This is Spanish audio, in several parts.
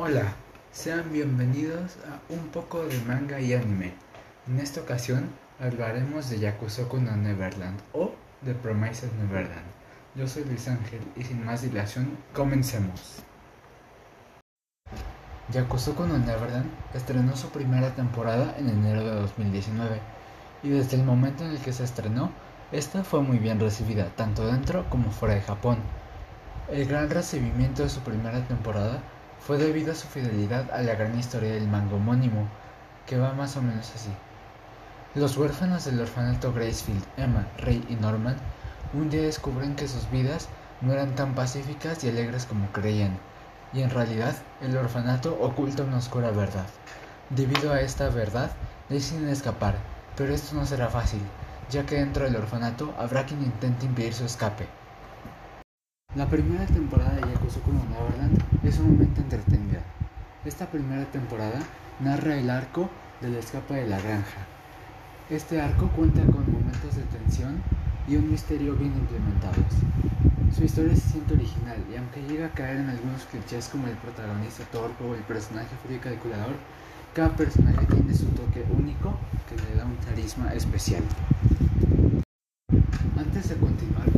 Hola, sean bienvenidos a un poco de manga y anime. En esta ocasión hablaremos de Yakusoku no Neverland o The Promises Neverland. Yo soy Luis Ángel y sin más dilación, comencemos. Yakusoku no Neverland estrenó su primera temporada en enero de 2019 y desde el momento en el que se estrenó, esta fue muy bien recibida tanto dentro como fuera de Japón. El gran recibimiento de su primera temporada fue debido a su fidelidad a la gran historia del manga homónimo, que va más o menos así. Los huérfanos del orfanato Gracefield, Emma, Ray y Norman, un día descubren que sus vidas no eran tan pacíficas y alegres como creían, y en realidad el orfanato oculta una oscura verdad. Debido a esta verdad, deciden escapar, pero esto no será fácil, ya que dentro del orfanato habrá quien intente impedir su escape. La primera temporada de no Neverland es sumamente entretenida. Esta primera temporada narra el arco del escape de la granja. Este arco cuenta con momentos de tensión y un misterio bien implementados. Su historia se siente original y aunque llega a caer en algunos clichés como el protagonista torpe o el personaje frío calculador, cada personaje tiene su toque único que le da un carisma especial. Antes de continuar,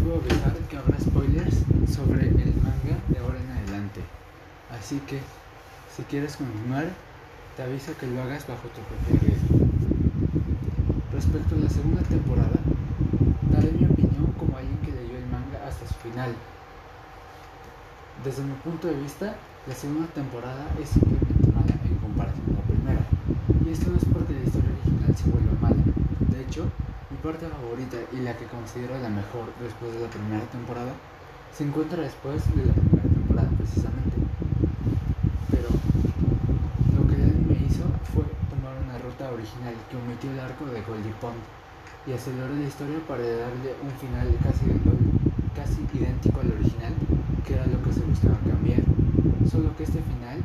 debo avisar que habrá spoilers sobre el manga de ahora en adelante. Así que, si quieres continuar, te aviso que lo hagas bajo tu propio riesgo. Respecto a la segunda temporada, daré mi opinión como alguien que leyó el manga hasta su final. Desde mi punto de vista, la segunda temporada es simplemente mala en comparación a la primera. Y esto no es porque la historia original se vuelva mala. De hecho, parte favorita y la que considero la mejor después de la primera temporada se encuentra después de la primera temporada precisamente. Pero lo que el me hizo fue tomar una ruta original que omitió el arco de Goldie Pond y aceleró la historia para darle un final casi, casi idéntico al original, que era lo que se buscaba cambiar. Solo que este final,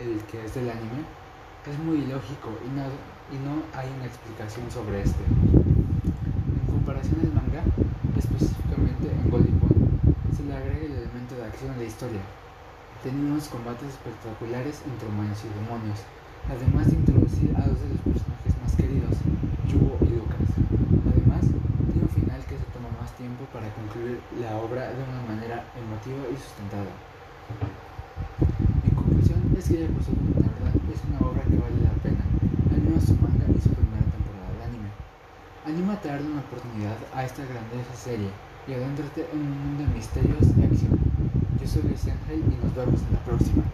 el que es del anime, es muy ilógico y no, y no hay una explicación sobre este comparación al manga, específicamente en Goldie se le agrega el elemento de acción a la historia. Tenemos combates espectaculares entre humanos y demonios, además de introducir a dos de los personajes más queridos, Yugo y Lucas. Además, tiene un final que se toma más tiempo para concluir la obra de una manera emotiva y sustentada. Mi conclusión es que Yakusoku la verdad es una obra que vale la pena, al menos su manga y su primera temporada de anime. Anímate a darle una oportunidad a esta grandiosa serie y adéntrate en un mundo de misterios y acción. Yo soy Luis Ángel y nos vemos en la próxima.